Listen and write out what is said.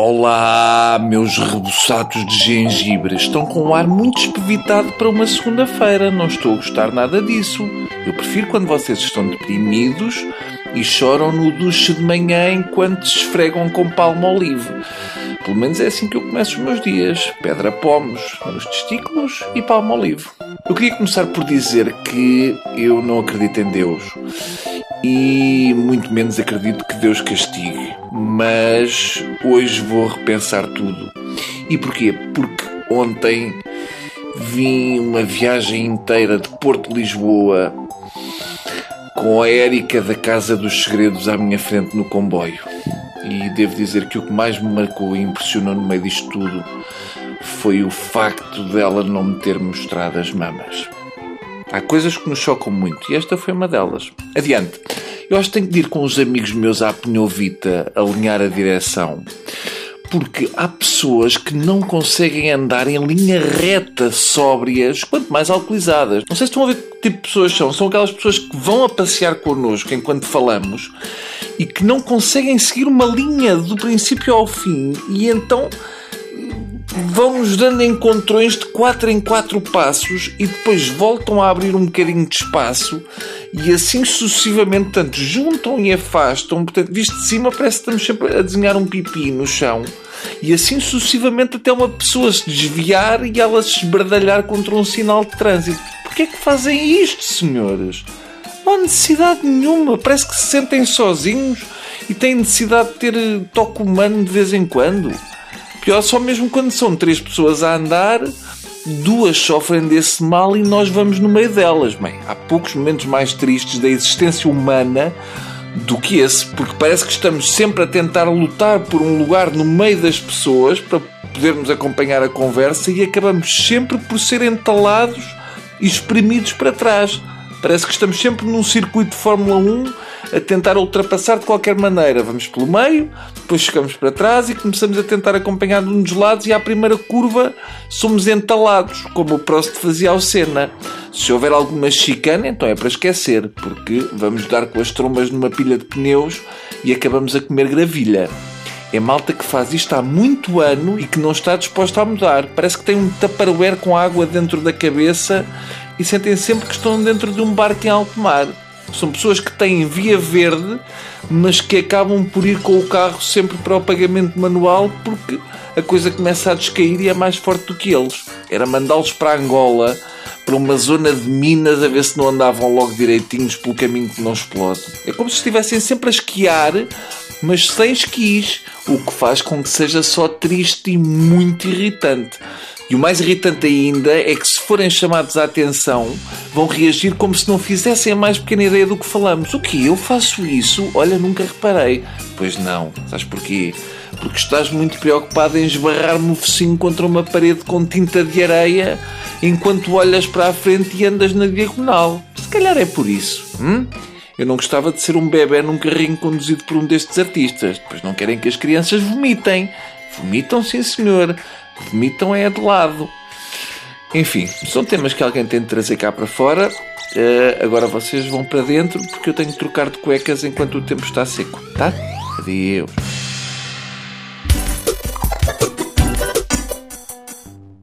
Olá, meus rebuçados de gengibre. Estão com um ar muito espevitado para uma segunda-feira. Não estou a gostar nada disso. Eu prefiro quando vocês estão deprimidos e choram no duche de manhã enquanto se esfregam com palmo olive. Pelo menos é assim que eu começo os meus dias. Pedra pomos nos testículos e palmo olive. Eu queria começar por dizer que eu não acredito em Deus e muito menos acredito que Deus castigue. Mas hoje vou repensar tudo. E porquê? Porque ontem vim uma viagem inteira de Porto Lisboa com a Érica da Casa dos Segredos à minha frente no comboio. E devo dizer que o que mais me marcou e impressionou no meio disto tudo foi o facto dela não me ter mostrado as mamas. Há coisas que nos chocam muito e esta foi uma delas. Adiante. Eu acho que tenho de ir com os amigos meus à Pinhovita alinhar a direção. Porque há pessoas que não conseguem andar em linha reta, sóbrias, quanto mais alcoolizadas. Não sei se estão a ver que tipo de pessoas são. São aquelas pessoas que vão a passear connosco enquanto falamos e que não conseguem seguir uma linha do princípio ao fim e então vão-nos dando encontrões de 4 em 4 passos e depois voltam a abrir um bocadinho de espaço e assim sucessivamente, portanto, juntam e afastam. Portanto, visto de cima, parece que estamos sempre a desenhar um pipi no chão. E assim sucessivamente até uma pessoa se desviar e ela se esbardalhar contra um sinal de trânsito. Porquê é que fazem isto, senhores? Não há necessidade nenhuma. Parece que se sentem sozinhos e têm necessidade de ter toque humano de vez em quando. Pior só mesmo quando são três pessoas a andar, duas sofrem desse mal e nós vamos no meio delas. Bem, há poucos momentos mais tristes da existência humana do que esse, porque parece que estamos sempre a tentar lutar por um lugar no meio das pessoas para podermos acompanhar a conversa e acabamos sempre por ser entalados e espremidos para trás. Parece que estamos sempre num circuito de Fórmula 1 a tentar ultrapassar de qualquer maneira. Vamos pelo meio, depois chegamos para trás e começamos a tentar acompanhar um dos lados e à primeira curva somos entalados, como o Prost fazia ao Senna. Se houver alguma chicana, então é para esquecer, porque vamos dar com as trombas numa pilha de pneus e acabamos a comer gravilha. É malta que faz isto há muito ano e que não está disposta a mudar. Parece que tem um tupperware com água dentro da cabeça e sentem sempre que estão dentro de um barco em alto mar. São pessoas que têm via verde, mas que acabam por ir com o carro sempre para o pagamento manual porque a coisa começa a descair e é mais forte do que eles. Era mandá-los para Angola, para uma zona de minas, a ver se não andavam logo direitinhos pelo caminho que não explode. É como se estivessem sempre a esquiar, mas sem esquis, o que faz com que seja só triste e muito irritante. E o mais irritante ainda é que, se forem chamados à atenção, vão reagir como se não fizessem a mais pequena ideia do que falamos. O que? Eu faço isso? Olha, nunca reparei. Pois não. Sabes porquê? Porque estás muito preocupado em esbarrar-me o focinho contra uma parede com tinta de areia enquanto olhas para a frente e andas na diagonal. Se calhar é por isso. Hum? Eu não gostava de ser um bebê num carrinho conduzido por um destes artistas. Depois não querem que as crianças vomitem. Vomitam, sim senhor vomitam é de lado. Enfim, são temas que alguém tem de trazer cá para fora. Uh, agora vocês vão para dentro porque eu tenho de trocar de cuecas enquanto o tempo está seco, tá? Adeus.